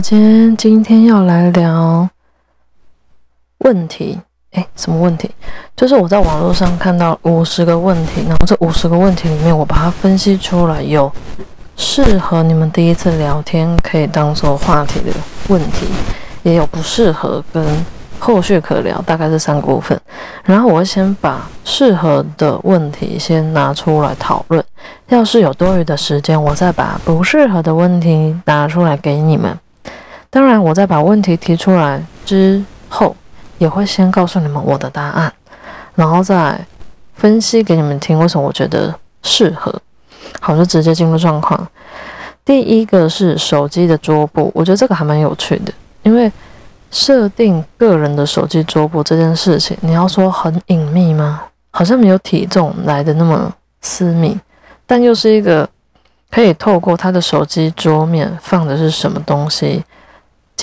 小坚今天要来聊问题，哎，什么问题？就是我在网络上看到五十个问题，然后这五十个问题里面，我把它分析出来，有适合你们第一次聊天可以当做话题的问题，也有不适合跟后续可聊，大概是三个部分。然后我会先把适合的问题先拿出来讨论。要是有多余的时间，我再把不适合的问题拿出来给你们。当然，我在把问题提出来之后，也会先告诉你们我的答案，然后再分析给你们听为什么我觉得适合。好，就直接进入状况。第一个是手机的桌布，我觉得这个还蛮有趣的，因为设定个人的手机桌布这件事情，你要说很隐秘吗？好像没有体重来的那么私密。但又是一个可以透过他的手机桌面放的是什么东西，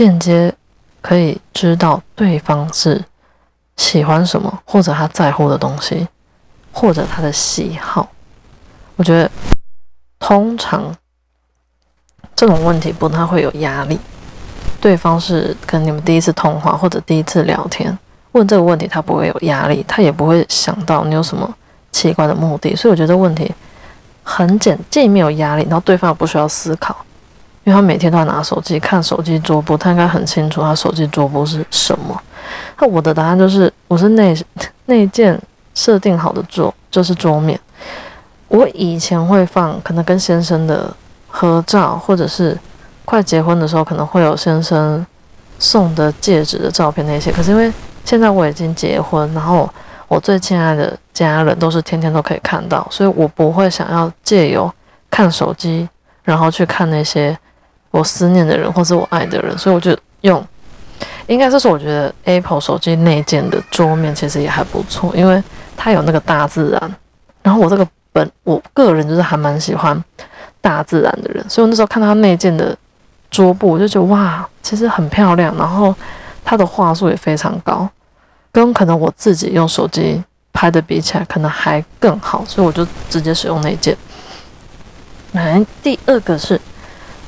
间接可以知道对方是喜欢什么，或者他在乎的东西，或者他的喜好。我觉得通常这种问题不太会有压力。对方是跟你们第一次通话或者第一次聊天，问这个问题他不会有压力，他也不会想到你有什么奇怪的目的，所以我觉得问题。很简，既没有压力，然后对方也不需要思考，因为他每天都要拿手机看手机桌布，他应该很清楚他手机桌布是什么。那我的答案就是，我是那 那件设定好的桌，就是桌面。我以前会放可能跟先生的合照，或者是快结婚的时候可能会有先生送的戒指的照片那些。可是因为现在我已经结婚，然后。我最亲爱的家人都是天天都可以看到，所以我不会想要借由看手机，然后去看那些我思念的人或是我爱的人，所以我就用，应该这是我觉得 Apple 手机内建的桌面其实也还不错，因为它有那个大自然。然后我这个本我个人就是还蛮喜欢大自然的人，所以我那时候看到它内建的桌布，我就觉得哇，其实很漂亮，然后它的画素也非常高。跟可能我自己用手机拍的比起来，可能还更好，所以我就直接使用那件。来，第二个是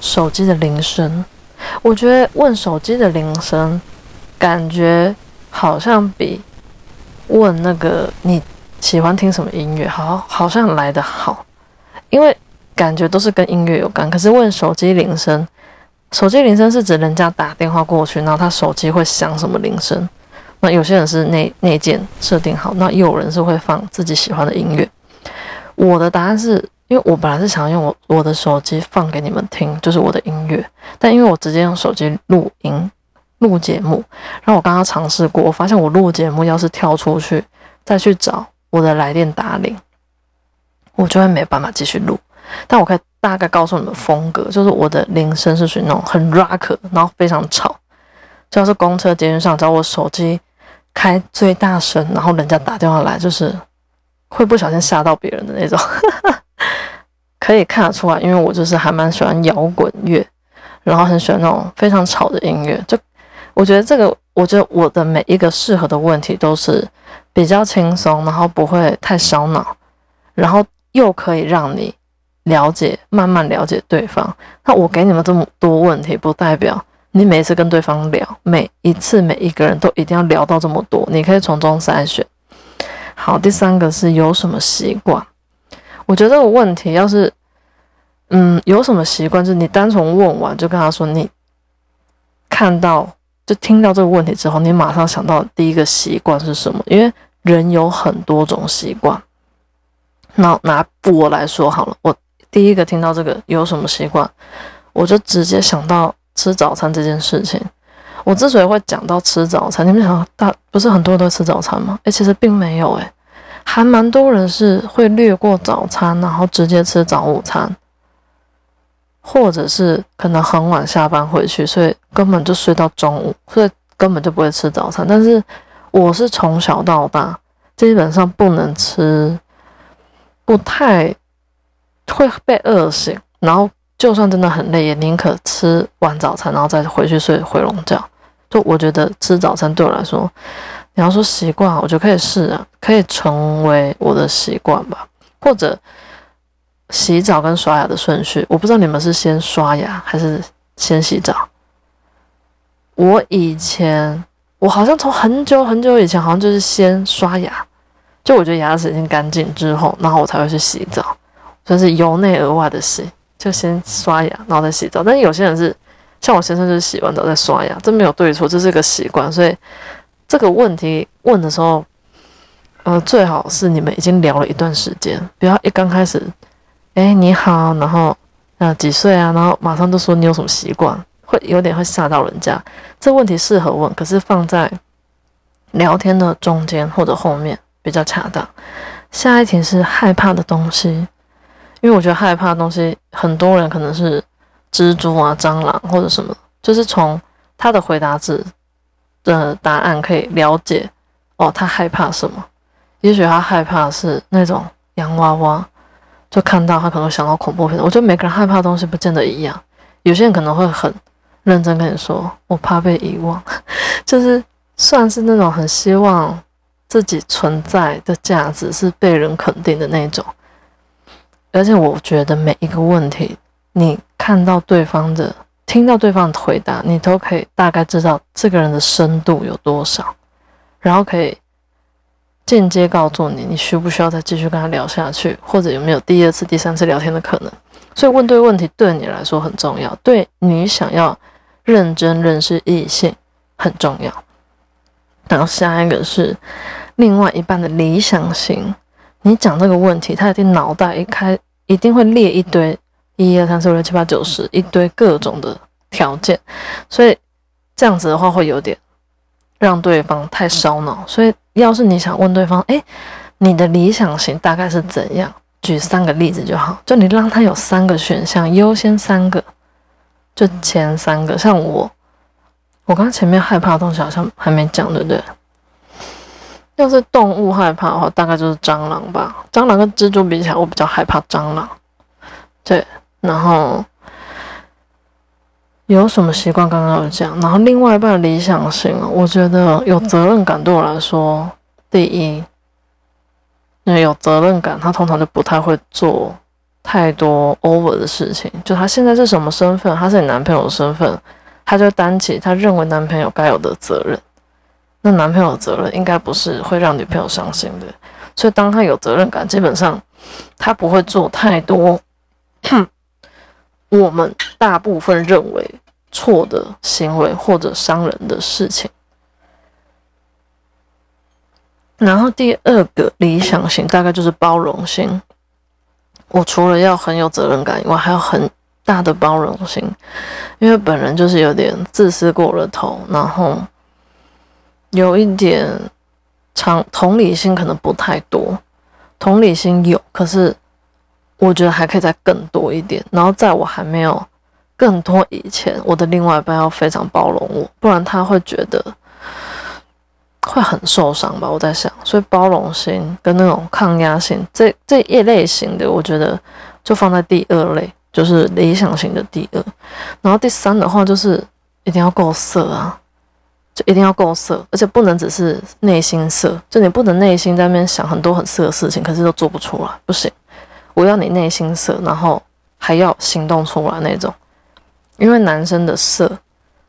手机的铃声，我觉得问手机的铃声，感觉好像比问那个你喜欢听什么音乐，好好像来的好，因为感觉都是跟音乐有关。可是问手机铃声，手机铃声是指人家打电话过去，然后他手机会响什么铃声？那有些人是内内建设定好，那有人是会放自己喜欢的音乐。我的答案是因为我本来是想用我我的手机放给你们听，就是我的音乐，但因为我直接用手机录音录节目，然后我刚刚尝试过，我发现我录节目要是跳出去再去找我的来电打铃，我就会没办法继续录。但我可以大概告诉你们风格，就是我的铃声是属于那种很 rock，然后非常吵，就要是公车、捷运上找我手机。开最大声，然后人家打电话来，就是会不小心吓到别人的那种，可以看得出来，因为我就是还蛮喜欢摇滚乐，然后很喜欢那种非常吵的音乐。就我觉得这个，我觉得我的每一个适合的问题都是比较轻松，然后不会太烧脑，然后又可以让你了解，慢慢了解对方。那我给你们这么多问题，不代表。你每次跟对方聊，每一次每一个人都一定要聊到这么多，你可以从中筛选。好，第三个是有什么习惯？我觉得这个问题要是，嗯，有什么习惯，就是你单纯问完就跟他说，你看到就听到这个问题之后，你马上想到第一个习惯是什么？因为人有很多种习惯。那拿我来说好了，我第一个听到这个有什么习惯，我就直接想到。吃早餐这件事情，我之所以会讲到吃早餐，你们想大不是很多人都吃早餐吗？诶，其实并没有诶，还蛮多人是会略过早餐，然后直接吃早午餐，或者是可能很晚下班回去，所以根本就睡到中午，所以根本就不会吃早餐。但是我是从小到大基本上不能吃，不太会被饿醒，然后。就算真的很累，也宁可吃完早餐，然后再回去睡回笼觉。就我觉得吃早餐对我来说，你要说习惯，我觉得可以试啊，可以成为我的习惯吧。或者洗澡跟刷牙的顺序，我不知道你们是先刷牙还是先洗澡。我以前，我好像从很久很久以前，好像就是先刷牙，就我觉得牙齿已经干净之后，然后我才会去洗澡，算是由内而外的洗，就先刷牙，然后再洗澡。但有些人是像我先生，就是洗完澡再刷牙，这没有对错，这是一个习惯。所以这个问题问的时候，呃，最好是你们已经聊了一段时间，不要一刚开始，哎，你好，然后呃几岁啊，然后马上就说你有什么习惯。会有点会吓到人家，这问题适合问，可是放在聊天的中间或者后面比较恰当。下一题是害怕的东西，因为我觉得害怕的东西，很多人可能是蜘蛛啊、蟑螂或者什么，就是从他的回答字的答案可以了解哦，他害怕什么？也许他害怕是那种洋娃娃，就看到他可能想到恐怖片。我觉得每个人害怕的东西不见得一样，有些人可能会很。认真跟你说，我怕被遗忘，就是算是那种很希望自己存在的价值是被人肯定的那种。而且我觉得每一个问题，你看到对方的、听到对方的回答，你都可以大概知道这个人的深度有多少，然后可以间接告诉你，你需不需要再继续跟他聊下去，或者有没有第二次、第三次聊天的可能。所以问对问题对你来说很重要，对你想要。认真认识异性很重要。然后下一个是另外一半的理想型。你讲这个问题，他一定脑袋一开，一定会列一堆一二三四五六七八九十一堆各种的条件。所以这样子的话，会有点让对方太烧脑。所以要是你想问对方，哎，你的理想型大概是怎样？举三个例子就好，就你让他有三个选项，优先三个。就前三个，像我，我刚刚前面害怕的东西好像还没讲，对不对？要是动物害怕的话，大概就是蟑螂吧。蟑螂跟蜘蛛比起来，我比较害怕蟑螂。对，然后有什么习惯？刚刚有讲。然后另外一半的理想型，我觉得有责任感对我来说，第一，因为有责任感，他通常就不太会做。太多 over 的事情，就他现在是什么身份？他是你男朋友的身份，他就担起他认为男朋友该有的责任。那男朋友的责任应该不是会让女朋友伤心的，所以当他有责任感，基本上他不会做太多我们大部分认为错的行为或者伤人的事情。然后第二个理想型大概就是包容心。我除了要很有责任感以外，还有很大的包容心，因为本人就是有点自私过了头，然后有一点常同理心可能不太多，同理心有，可是我觉得还可以再更多一点。然后在我还没有更多以前，我的另外一半要非常包容我，不然他会觉得。会很受伤吧？我在想，所以包容心跟那种抗压性这这一类型的，我觉得就放在第二类，就是理想型的第二。然后第三的话，就是一定要够色啊，就一定要够色，而且不能只是内心色，就你不能内心在那边想很多很色的事情，可是都做不出来，不行。我要你内心色，然后还要行动出来那种。因为男生的色，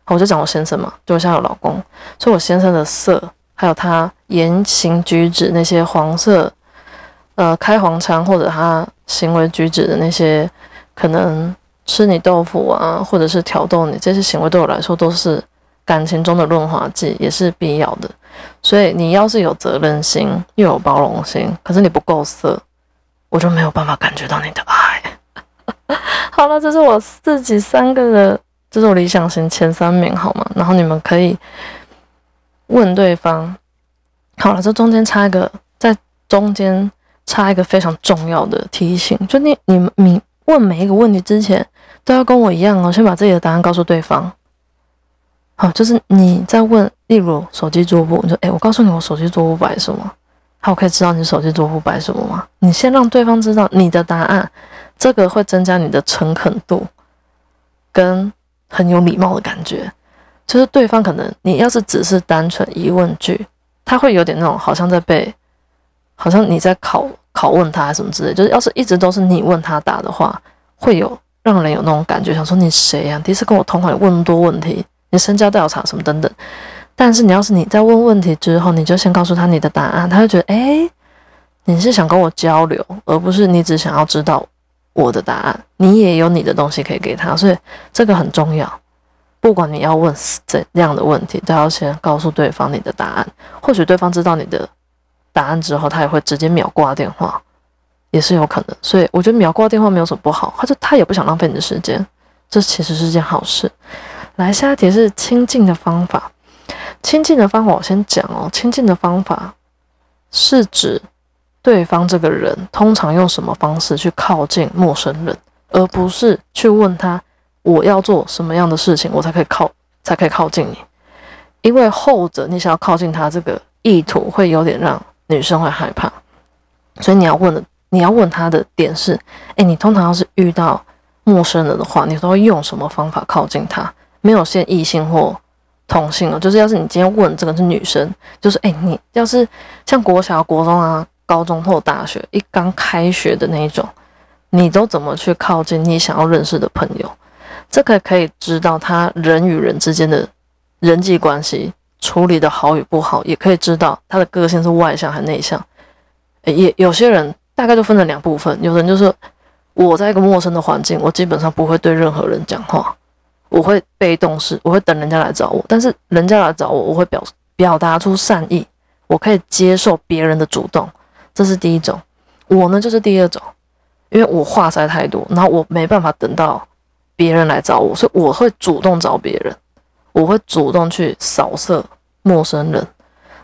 我就讲我先生嘛，就像有老公，所以我先生的色。还有他言行举止那些黄色，呃，开黄腔或者他行为举止的那些，可能吃你豆腐啊，或者是挑逗你，这些行为对我来说都是感情中的润滑剂，也是必要的。所以你要是有责任心又有包容心，可是你不够色，我就没有办法感觉到你的爱。好了，这是我自己三个的，这是我理想型前三名，好吗？然后你们可以。问对方，好了，这中间插一个，在中间插一个非常重要的提醒，就你你你问每一个问题之前，都要跟我一样哦，先把自己的答案告诉对方。好，就是你在问，例如手机桌布，你说，哎，我告诉你，我手机桌布摆什么？好，我可以知道你手机桌布摆什么吗？你先让对方知道你的答案，这个会增加你的诚恳度，跟很有礼貌的感觉。就是对方可能，你要是只是单纯疑问句，他会有点那种好像在被，好像你在考拷问他什么之类。就是要是一直都是你问他答的话，会有让人有那种感觉，想说你谁呀？第一次跟我通话，问那么多问题，你身家调查什么等等。但是你要是你在问问题之后，你就先告诉他你的答案，他就觉得哎，你是想跟我交流，而不是你只想要知道我的答案。你也有你的东西可以给他，所以这个很重要。不管你要问怎样的问题，都要先告诉对方你的答案。或许对方知道你的答案之后，他也会直接秒挂电话，也是有可能。所以我觉得秒挂电话没有什么不好，他就他也不想浪费你的时间，这其实是件好事。来，下一题是亲近的方法。亲近的方法我先讲哦。亲近的方法是指对方这个人通常用什么方式去靠近陌生人，而不是去问他。我要做什么样的事情，我才可以靠，才可以靠近你？因为后者你想要靠近他，这个意图会有点让女生会害怕，所以你要问的，你要问他的点是：哎，你通常要是遇到陌生人的话，你都会用什么方法靠近他？没有限异性或同性哦，就是要是你今天问这个是女生，就是哎，你要是像国小、国中啊、高中或大学一刚开学的那一种，你都怎么去靠近你想要认识的朋友？这个可以知道他人与人之间的人际关系处理的好与不好，也可以知道他的个性是外向还是内向。也有些人大概就分成两部分，有人就是我在一个陌生的环境，我基本上不会对任何人讲话，我会被动式，我会等人家来找我。但是人家来找我，我会表表达出善意，我可以接受别人的主动，这是第一种。我呢就是第二种，因为我话塞太多，然后我没办法等到。别人来找我，所以我会主动找别人，我会主动去扫射陌生人。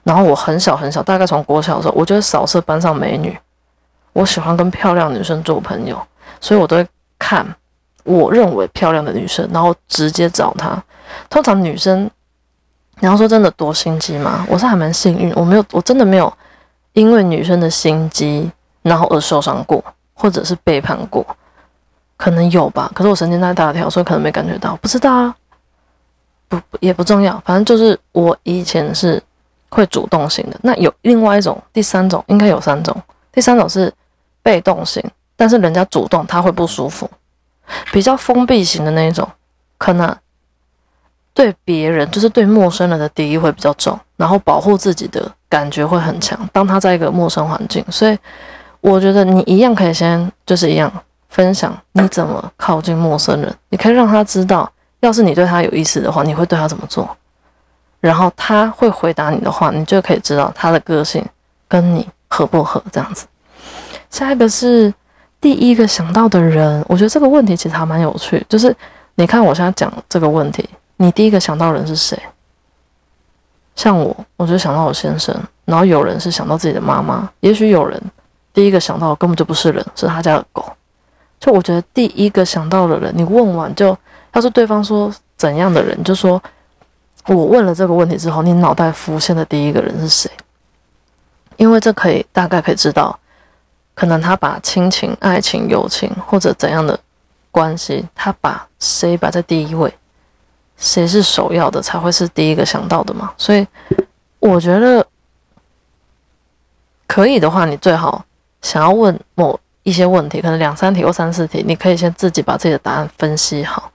然后我很小很小，大概从国小的时候，我就会扫射班上美女。我喜欢跟漂亮女生做朋友，所以我都会看我认为漂亮的女生，然后直接找她。通常女生，你要说真的多心机吗？我是还蛮幸运，我没有，我真的没有因为女生的心机然后而受伤过，或者是背叛过。可能有吧，可是我神经太大条，所以可能没感觉到，不知道啊，不也不重要，反正就是我以前是会主动型的。那有另外一种，第三种应该有三种，第三种是被动型，但是人家主动他会不舒服，比较封闭型的那一种，可能对别人就是对陌生人的敌意会比较重，然后保护自己的感觉会很强。当他在一个陌生环境，所以我觉得你一样可以先就是一样。分享你怎么靠近陌生人，你可以让他知道，要是你对他有意思的话，你会对他怎么做，然后他会回答你的话，你就可以知道他的个性跟你合不合这样子。下一个是第一个想到的人，我觉得这个问题其实还蛮有趣，就是你看我现在讲这个问题，你第一个想到人是谁？像我，我就想到我先生，然后有人是想到自己的妈妈，也许有人第一个想到的根本就不是人，是他家的狗。就我觉得第一个想到的人，你问完就，要是对方说怎样的人，就说我问了这个问题之后，你脑袋浮现的第一个人是谁？因为这可以大概可以知道，可能他把亲情、爱情、友情或者怎样的关系，他把谁摆在第一位，谁是首要的才会是第一个想到的嘛。所以我觉得可以的话，你最好想要问某。一些问题，可能两三题或三四题，你可以先自己把自己的答案分析好。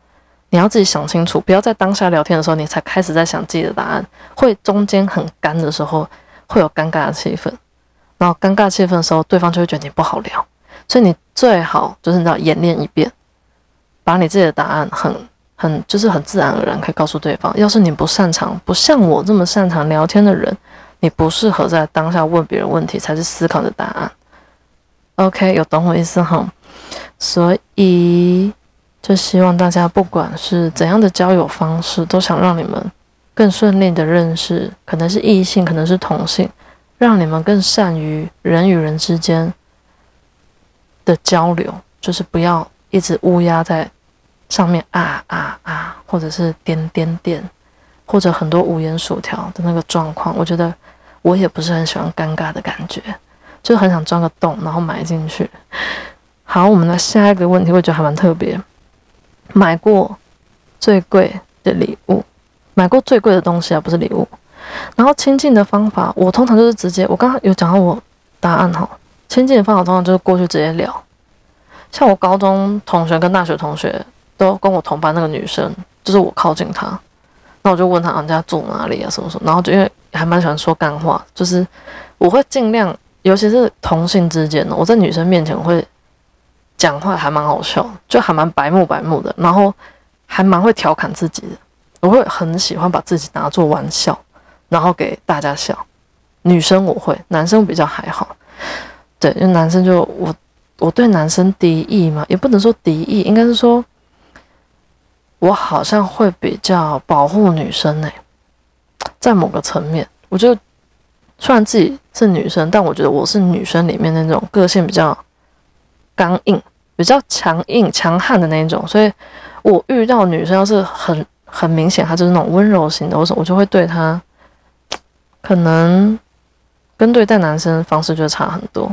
你要自己想清楚，不要在当下聊天的时候你才开始在想自己的答案，会中间很干的时候会有尴尬的气氛，然后尴尬气氛的时候，对方就会觉得你不好聊。所以你最好就是你知道演练一遍，把你自己的答案很很就是很自然而然可以告诉对方。要是你不擅长，不像我这么擅长聊天的人，你不适合在当下问别人问题，才是思考的答案。OK，有懂我意思哈，所以就希望大家不管是怎样的交友方式，都想让你们更顺利的认识，可能是异性，可能是同性，让你们更善于人与人之间的交流，就是不要一直乌鸦在上面啊啊啊，或者是点点点，或者很多五言薯条的那个状况。我觉得我也不是很喜欢尴尬的感觉。就很想钻个洞，然后埋进去。好，我们的下一个问题，我觉得还蛮特别。买过最贵的礼物，买过最贵的东西啊，不是礼物。然后亲近的方法，我通常就是直接，我刚刚有讲到我答案哈。亲近的方法通常就是过去直接聊。像我高中同学跟大学同学都跟我同班那个女生，就是我靠近她，那我就问她人家住哪里啊，什么什么，然后就因为还蛮喜欢说干话，就是我会尽量，尤其是同性之间的，我在女生面前会讲话还蛮好笑，就还蛮白目白目的，然后还蛮会调侃自己的，我会很喜欢把自己拿做玩笑，然后给大家笑。女生我会，男生比较还好，对，因为男生就我我对男生敌意嘛，也不能说敌意，应该是说。我好像会比较保护女生呢，在某个层面，我就虽然自己是女生，但我觉得我是女生里面那种个性比较刚硬、比较强硬、强悍的那种，所以我遇到女生要是很很明显，她就是那种温柔型的，我我就会对她可能跟对待男生方式就差很多。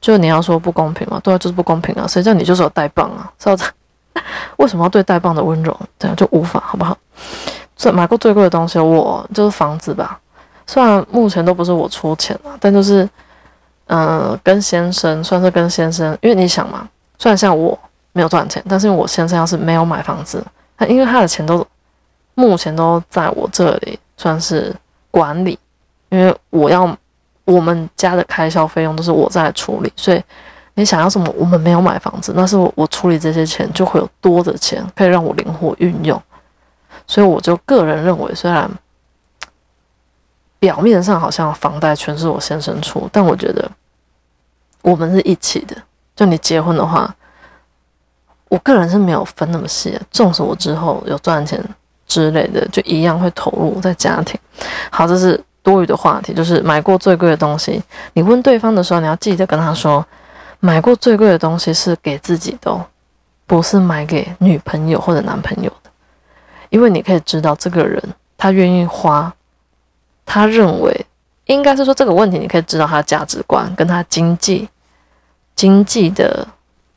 就你要说不公平嘛，对啊，就是不公平啊，谁叫你就是有带棒啊，是吧？为什么要对带棒的温柔？这样就无法，好不好？最买过最贵的东西，我就是房子吧。虽然目前都不是我出钱了，但就是，嗯，跟先生算是跟先生，因为你想嘛，虽然像我没有赚钱，但是因为我先生要是没有买房子，他因为他的钱都目前都在我这里，算是管理，因为我要我们家的开销费用都是我在处理，所以。你想要什么？我们没有买房子，那是我我处理这些钱就会有多的钱可以让我灵活运用，所以我就个人认为，虽然表面上好像房贷全是我先生出，但我觉得我们是一起的。就你结婚的话，我个人是没有分那么细的，纵使我之后有赚钱之类的，就一样会投入在家庭。好，这是多余的话题，就是买过最贵的东西。你问对方的时候，你要记得跟他说。买过最贵的东西是给自己的，不是买给女朋友或者男朋友的，因为你可以知道这个人他愿意花，他认为应该是说这个问题，你可以知道他的价值观跟他经济经济的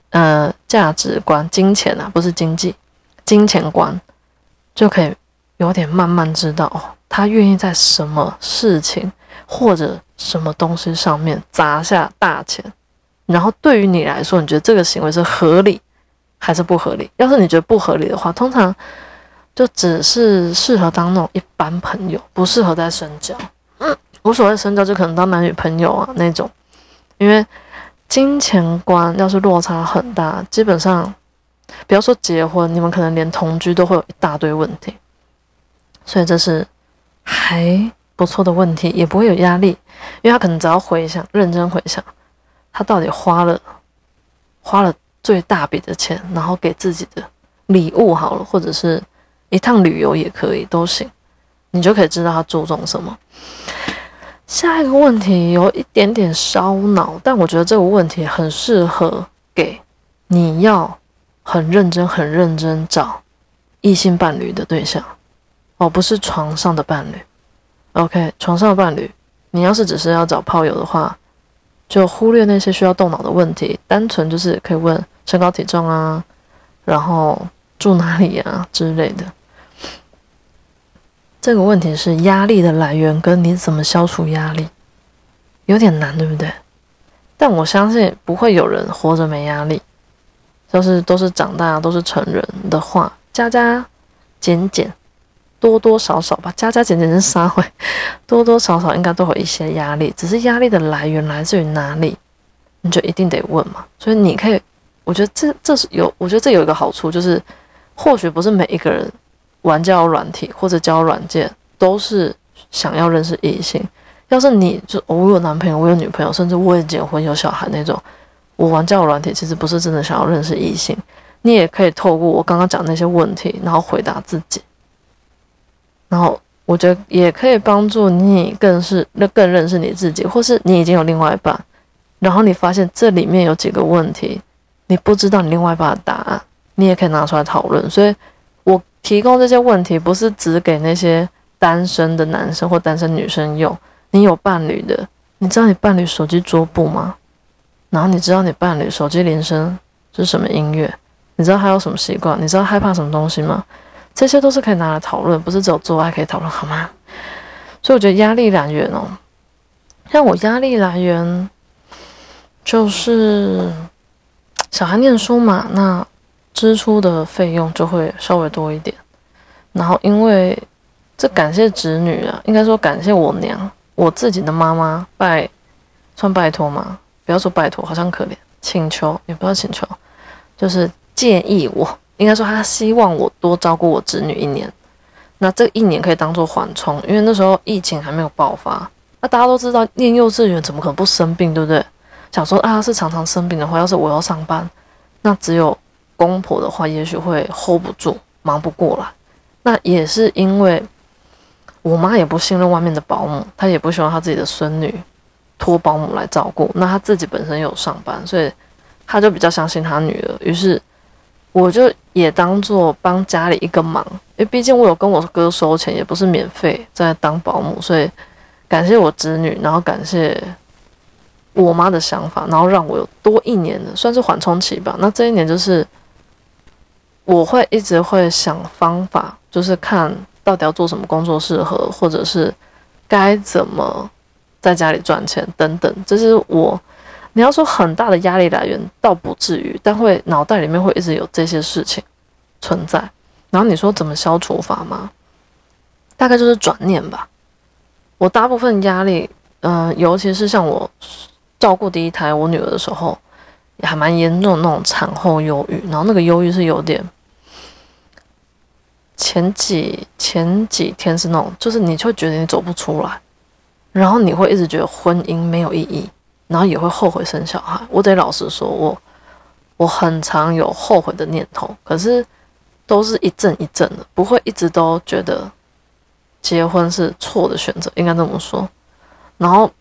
呃价值观，金钱啊不是经济，金钱观就可以有点慢慢知道哦，他愿意在什么事情或者什么东西上面砸下大钱。然后对于你来说，你觉得这个行为是合理还是不合理？要是你觉得不合理的话，通常就只是适合当那种一般朋友，不适合再深交。嗯，无所谓深交，就可能当男女朋友啊那种。因为金钱观要是落差很大，基本上不要说结婚，你们可能连同居都会有一大堆问题。所以这是还不错的问题，也不会有压力，因为他可能只要回想，认真回想。他到底花了花了最大笔的钱，然后给自己的礼物好了，或者是一趟旅游也可以，都行，你就可以知道他注重什么。下一个问题有一点点烧脑，但我觉得这个问题很适合给你要很认真、很认真找异性伴侣的对象，哦，不是床上的伴侣。OK，床上的伴侣，你要是只是要找炮友的话。就忽略那些需要动脑的问题，单纯就是可以问身高体重啊，然后住哪里啊之类的。这个问题是压力的来源跟你怎么消除压力，有点难，对不对？但我相信不会有人活着没压力，就是都是长大都是成人的话，加加减减。多多少少吧，加加减减是三回，多多少少应该都有一些压力，只是压力的来源来自于哪里，你就一定得问嘛。所以你可以，我觉得这这是有，我觉得这有一个好处，就是或许不是每一个人玩交友软体或者交友软件都是想要认识异性。要是你就我有男朋友，我有女朋友，甚至我也结婚有小孩那种，我玩交友软体其实不是真的想要认识异性，你也可以透过我刚刚讲那些问题，然后回答自己。然后我觉得也可以帮助你更是那更认识你自己，或是你已经有另外一半，然后你发现这里面有几个问题，你不知道你另外一半的答案，你也可以拿出来讨论。所以，我提供这些问题不是只给那些单身的男生或单身女生用。你有伴侣的，你知道你伴侣手机桌布吗？然后你知道你伴侣手机铃声是什么音乐？你知道他有什么习惯？你知道害怕什么东西吗？这些都是可以拿来讨论，不是只有做爱可以讨论，好吗？所以我觉得压力来源哦，像我压力来源就是小孩念书嘛，那支出的费用就会稍微多一点。然后因为这感谢侄女啊，应该说感谢我娘，我自己的妈妈拜，算拜托吗？不要说拜托，好像可怜，请求也不要请求，就是建议我，应该说他希望我多照顾我侄女一年。那这一年可以当做缓冲，因为那时候疫情还没有爆发。那大家都知道，念幼稚园怎么可能不生病，对不对？想说啊，是常常生病的话，要是我要上班，那只有公婆的话，也许会 hold 不住，忙不过来。那也是因为。我妈也不信任外面的保姆，她也不希望她自己的孙女托保姆来照顾。那她自己本身有上班，所以她就比较相信她女儿。于是我就也当做帮家里一个忙，因为毕竟我有跟我哥收钱，也不是免费在当保姆，所以感谢我侄女，然后感谢我妈的想法，然后让我有多一年的算是缓冲期吧。那这一年就是我会一直会想方法，就是看。到底要做什么工作适合，或者是该怎么在家里赚钱等等，这是我你要说很大的压力来源，倒不至于，但会脑袋里面会一直有这些事情存在。然后你说怎么消除法吗？大概就是转念吧。我大部分压力，嗯，尤其是像我照顾第一胎我女儿的时候，也还蛮严重那种产后忧郁，然后那个忧郁是有点。前几前几天是那种，就是你会觉得你走不出来，然后你会一直觉得婚姻没有意义，然后也会后悔生小孩。我得老实说，我我很常有后悔的念头，可是都是一阵一阵的，不会一直都觉得结婚是错的选择，应该这么说。然后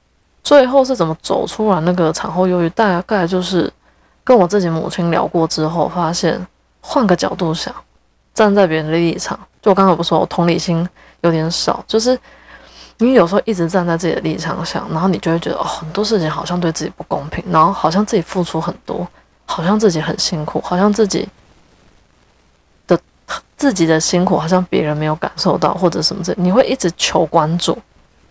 最后是怎么走出来那个产后忧郁？大概就是跟我自己母亲聊过之后，发现换个角度想。站在别人的立场，就我刚才不说，我同理心有点少，就是你有时候一直站在自己的立场想，然后你就会觉得哦，很多事情好像对自己不公平，然后好像自己付出很多，好像自己很辛苦，好像自己的自己的辛苦好像别人没有感受到，或者什么这，你会一直求关注，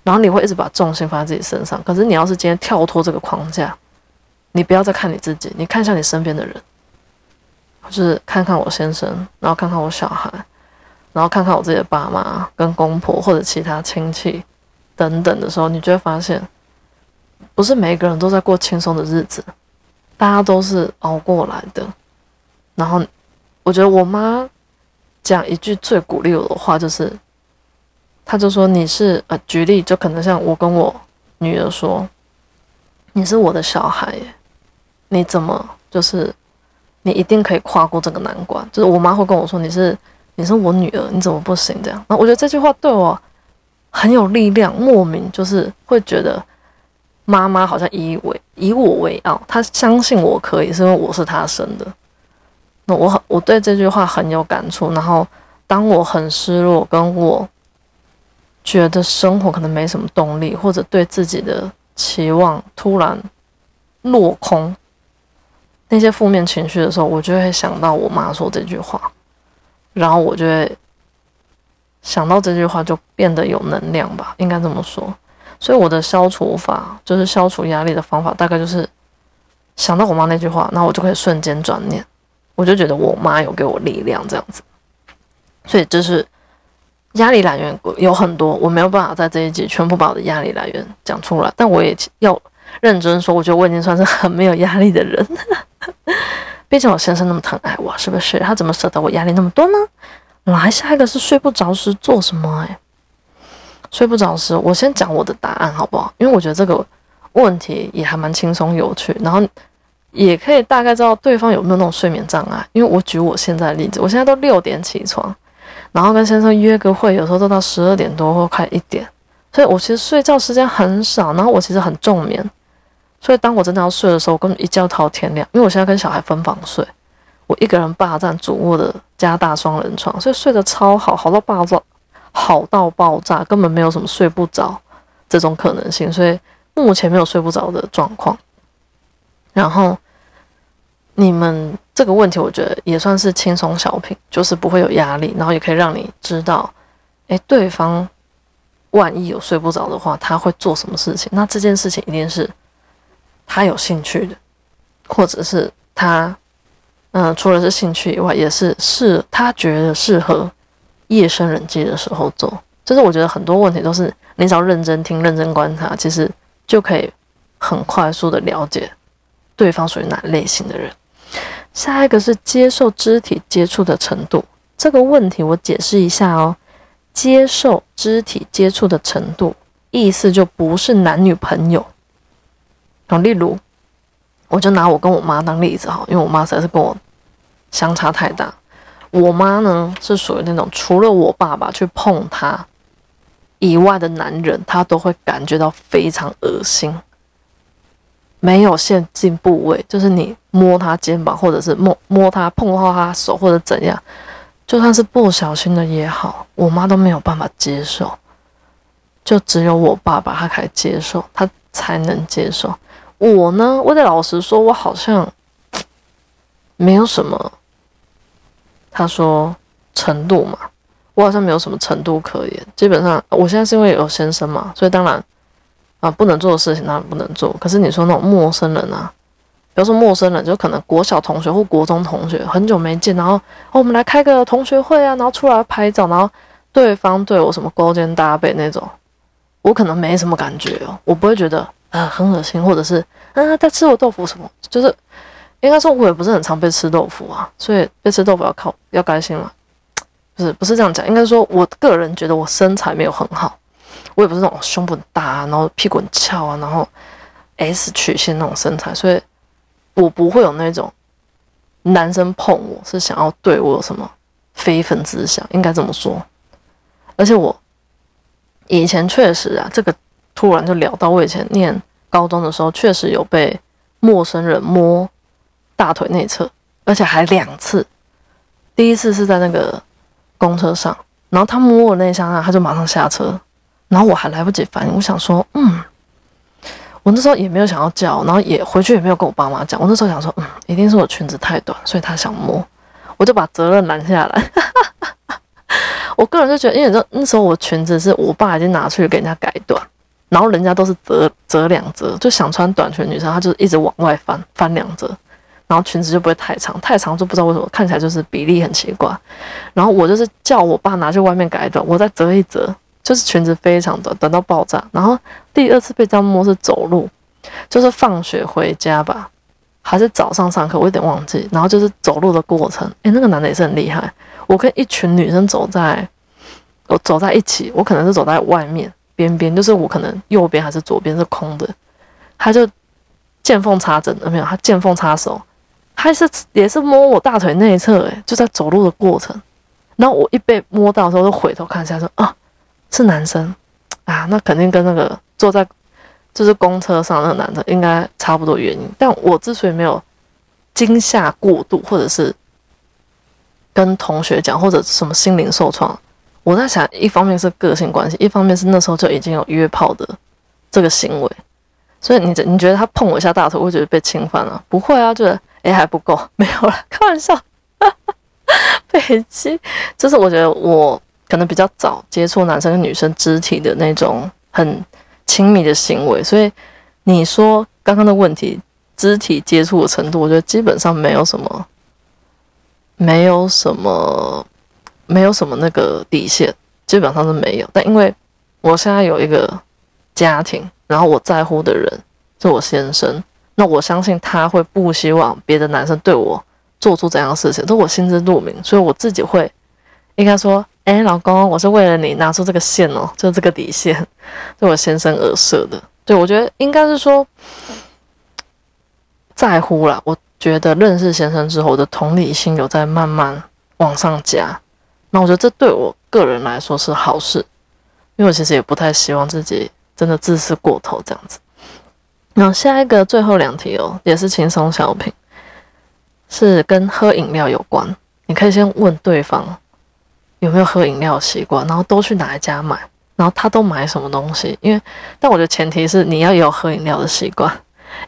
然后你会一直把重心放在自己身上。可是你要是今天跳脱这个框架，你不要再看你自己，你看一下你身边的人。就是看看我先生，然后看看我小孩，然后看看我自己的爸妈跟公婆或者其他亲戚等等的时候，你就会发现，不是每一个人都在过轻松的日子，大家都是熬过来的。然后，我觉得我妈讲一句最鼓励我的话，就是，她就说：“你是呃，举例就可能像我跟我女儿说，你是我的小孩，你怎么就是。”你一定可以跨过这个难关。就是我妈会跟我说：“你是你是我女儿，你怎么不行？”这样，那我觉得这句话对我很有力量，莫名就是会觉得妈妈好像以为以我为傲，她相信我可以，是因为我是她生的。那我很我对这句话很有感触。然后当我很失落，跟我觉得生活可能没什么动力，或者对自己的期望突然落空。那些负面情绪的时候，我就会想到我妈说这句话，然后我就会想到这句话，就变得有能量吧，应该这么说。所以我的消除法，就是消除压力的方法，大概就是想到我妈那句话，那我就可以瞬间转念，我就觉得我妈有给我力量，这样子。所以就是压力来源有很多，我没有办法在这一集全部把我的压力来源讲出来，但我也要认真说，我觉得我已经算是很没有压力的人。毕竟我先生那么疼爱我，是不是？他怎么舍得我压力那么多呢？来，下一个是睡不着时做什么？哎，睡不着时，我先讲我的答案好不好？因为我觉得这个问题也还蛮轻松有趣，然后也可以大概知道对方有没有那种睡眠障碍。因为我举我现在例子，我现在都六点起床，然后跟先生约个会，有时候都到十二点多或快一点，所以我其实睡觉时间很少，然后我其实很重眠。所以当我真的要睡的时候，我根本一觉到天亮。因为我现在跟小孩分房睡，我一个人霸占主卧的加大双人床，所以睡得超好，好到爆炸，好到爆炸，根本没有什么睡不着这种可能性。所以目前没有睡不着的状况。然后你们这个问题，我觉得也算是轻松小品，就是不会有压力，然后也可以让你知道，诶，对方万一有睡不着的话，他会做什么事情？那这件事情一定是。他有兴趣的，或者是他，嗯，除了是兴趣以外，也是是他觉得适合夜深人静的时候做。就是我觉得很多问题都是你只要认真听、认真观察，其实就可以很快速的了解对方属于哪类型的人。下一个是接受肢体接触的程度，这个问题我解释一下哦。接受肢体接触的程度，意思就不是男女朋友。好，例如，我就拿我跟我妈当例子哈，因为我妈实在是跟我相差太大。我妈呢是属于那种除了我爸爸去碰她以外的男人，她都会感觉到非常恶心。没有限定部位，就是你摸她肩膀，或者是摸摸她碰到她手或者怎样，就算是不小心的也好，我妈都没有办法接受。就只有我爸爸他可以接受，他才能接受。我呢，我得老实说，我好像没有什么。他说程度嘛，我好像没有什么程度可言。基本上，我现在是因为有先生嘛，所以当然啊，不能做的事情当然不能做。可是你说那种陌生人啊，比如说陌生人，就可能国小同学或国中同学，很久没见，然后哦，我们来开个同学会啊，然后出来拍照，然后对方对我什么勾肩搭背那种，我可能没什么感觉哦，我不会觉得啊很恶心，或者是啊在吃我豆腐什么，就是。应该说，我也不是很常被吃豆腐啊，所以被吃豆腐要靠要开心嘛，不是不是这样讲，应该说我个人觉得我身材没有很好，我也不是那种胸部很大啊，然后屁股很翘啊，然后 S 曲线那种身材，所以我不会有那种男生碰我是想要对我有什么非分之想，应该这么说。而且我以前确实啊，这个突然就聊到我以前念高中的时候，确实有被陌生人摸。大腿内侧，而且还两次。第一次是在那个公车上，然后他摸我那一下，他就马上下车，然后我还来不及反应，我想说，嗯，我那时候也没有想要叫，然后也回去也没有跟我爸妈讲。我那时候想说，嗯，一定是我裙子太短，所以他想摸，我就把责任揽下来。我个人就觉得，因为那那时候我裙子是我爸已经拿出去给人家改短，然后人家都是折折两折，就想穿短裙女生，她就一直往外翻翻两折。然后裙子就不会太长，太长就不知道为什么看起来就是比例很奇怪。然后我就是叫我爸拿去外面改短，我再折一折，就是裙子非常短，短到爆炸。然后第二次被这样摸是走路，就是放学回家吧，还是早上上课，我有点忘记。然后就是走路的过程，诶，那个男的也是很厉害。我跟一群女生走在，我走在一起，我可能是走在外面边边，就是我可能右边还是左边是空的，他就见缝插针，有没有？他见缝插手。还是也是摸我大腿内侧，诶，就在走路的过程。然后我一被摸到的时候，就回头看一下，说啊，是男生啊，那肯定跟那个坐在就是公车上那个男的应该差不多原因。但我之所以没有惊吓过度，或者是跟同学讲，或者什么心灵受创，我在想，一方面是个性关系，一方面是那时候就已经有约炮的这个行为。所以你你觉得他碰我一下大腿，会觉得被侵犯了？不会啊，就是。哎，还不够，没有了，开玩笑。北极，就是我觉得我可能比较早接触男生跟女生肢体的那种很亲密的行为，所以你说刚刚的问题，肢体接触的程度，我觉得基本上没有什么，没有什么，没有什么那个底线，基本上是没有。但因为我现在有一个家庭，然后我在乎的人是我先生。那我相信他会不希望别的男生对我做出怎样的事情，都我心知肚明，所以我自己会应该说，哎，老公，我是为了你拿出这个线哦，就这个底线，对我先生而设的。对我觉得应该是说在乎了。我觉得认识先生之后，我的同理心有在慢慢往上加。那我觉得这对我个人来说是好事，因为我其实也不太希望自己真的自私过头这样子。那下一个最后两题哦，也是轻松小品，是跟喝饮料有关。你可以先问对方有没有喝饮料习惯，然后都去哪一家买，然后他都买什么东西。因为，但我的前提是你要有喝饮料的习惯。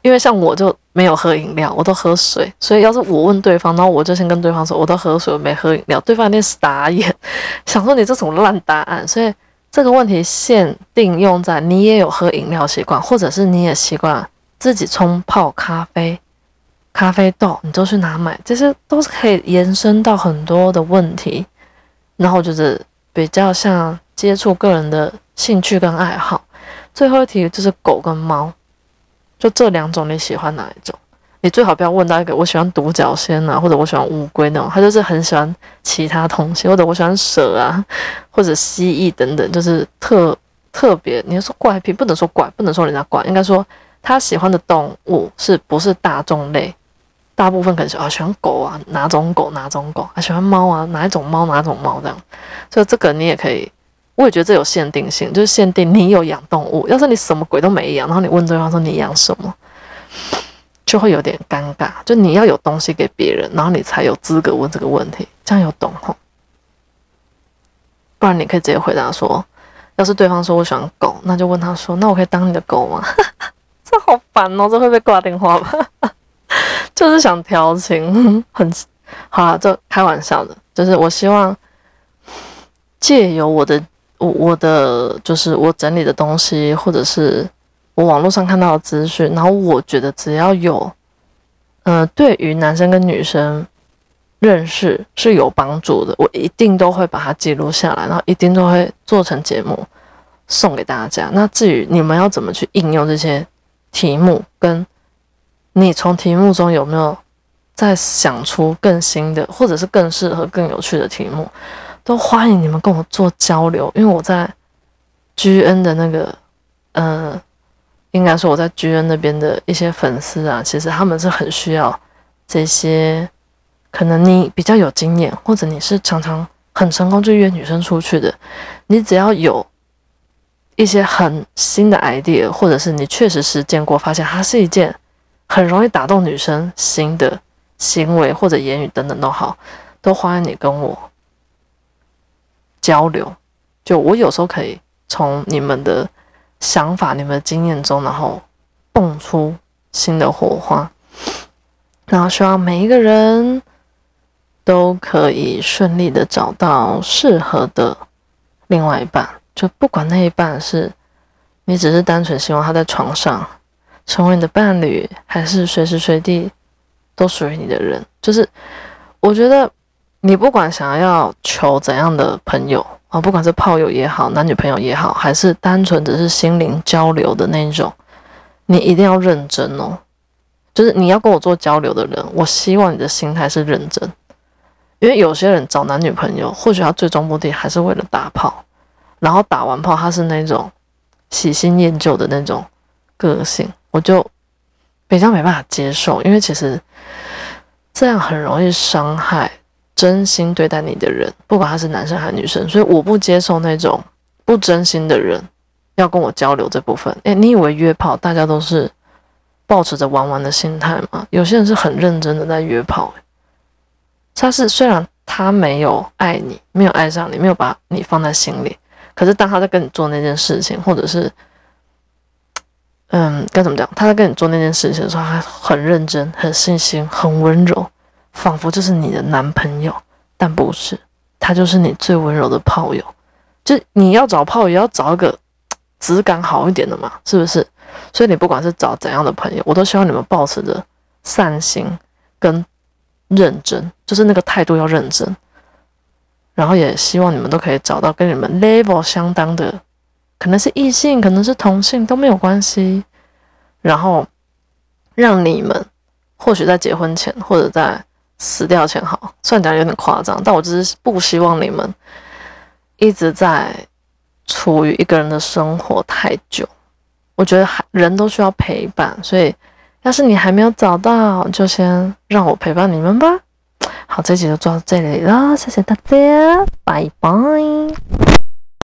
因为像我就没有喝饮料，我都喝水。所以要是我问对方，然后我就先跟对方说我都喝水，我没喝饮料，对方一定傻眼，想说你这种烂答案。所以。这个问题限定用在你也有喝饮料习惯，或者是你也习惯自己冲泡咖啡、咖啡豆，你都去哪买？这些都是可以延伸到很多的问题。然后就是比较像接触个人的兴趣跟爱好。最后一题就是狗跟猫，就这两种你喜欢哪一种？你最好不要问到一个我喜欢独角仙啊，或者我喜欢乌龟那种，他就是很喜欢其他东西，或者我喜欢蛇啊，或者蜥蜴等等，就是特特别。你要说怪癖，不能说怪，不能说人家怪，应该说他喜欢的动物是不是大众类？大部分可能是啊喜欢狗啊，哪种狗哪种狗啊，喜欢猫啊，哪一种猫哪种猫这样。所以这个你也可以，我也觉得这有限定性，就是限定你有养动物。要是你什么鬼都没养，然后你问对方说你养什么？就会有点尴尬，就你要有东西给别人，然后你才有资格问这个问题，这样有懂吼？不然你可以直接回答说，要是对方说我喜欢狗，那就问他说，那我可以当你的狗吗？这好烦哦，这会被挂电话吧？就是想调情，很好啊，这开玩笑的，就是我希望借由我的我我的就是我整理的东西，或者是。我网络上看到的资讯，然后我觉得只要有，呃，对于男生跟女生认识是有帮助的，我一定都会把它记录下来，然后一定都会做成节目送给大家。那至于你们要怎么去应用这些题目，跟你从题目中有没有再想出更新的，或者是更适合、更有趣的题目，都欢迎你们跟我做交流，因为我在 G N 的那个，呃。应该说我在 G N 那边的一些粉丝啊，其实他们是很需要这些，可能你比较有经验，或者你是常常很成功就约女生出去的，你只要有一些很新的 idea，或者是你确实实践过，发现它是一件很容易打动女生心的行为或者言语等等都好，都欢迎你跟我交流。就我有时候可以从你们的。想法，你们的经验中，然后蹦出新的火花，然后希望每一个人都可以顺利的找到适合的另外一半，就不管那一半是你只是单纯希望他在床上成为你的伴侣，还是随时随地都属于你的人，就是我觉得你不管想要求怎样的朋友。啊，不管是炮友也好，男女朋友也好，还是单纯只是心灵交流的那种，你一定要认真哦。就是你要跟我做交流的人，我希望你的心态是认真，因为有些人找男女朋友，或许他最终目的还是为了打炮，然后打完炮他是那种喜新厌旧的那种个性，我就比较没办法接受，因为其实这样很容易伤害。真心对待你的人，不管他是男生还是女生，所以我不接受那种不真心的人要跟我交流这部分。诶，你以为约炮大家都是保持着玩玩的心态吗？有些人是很认真的在约炮，他是虽然他没有爱你，没有爱上你，没有把你放在心里，可是当他在跟你做那件事情，或者是嗯该怎么讲，他在跟你做那件事情的时候，他很认真、很细心、很温柔。仿佛就是你的男朋友，但不是，他就是你最温柔的炮友。就你要找炮友，要找一个 质感好一点的嘛，是不是？所以你不管是找怎样的朋友，我都希望你们保持着善心跟认真，就是那个态度要认真。然后也希望你们都可以找到跟你们 level 相当的，可能是异性，可能是同性都没有关系。然后让你们或许在结婚前或者在死掉前好，虽然讲有点夸张，但我只是不希望你们一直在处于一个人的生活太久。我觉得还人都需要陪伴，所以要是你还没有找到，就先让我陪伴你们吧。好，这集就做到这里了，谢谢大家，拜拜。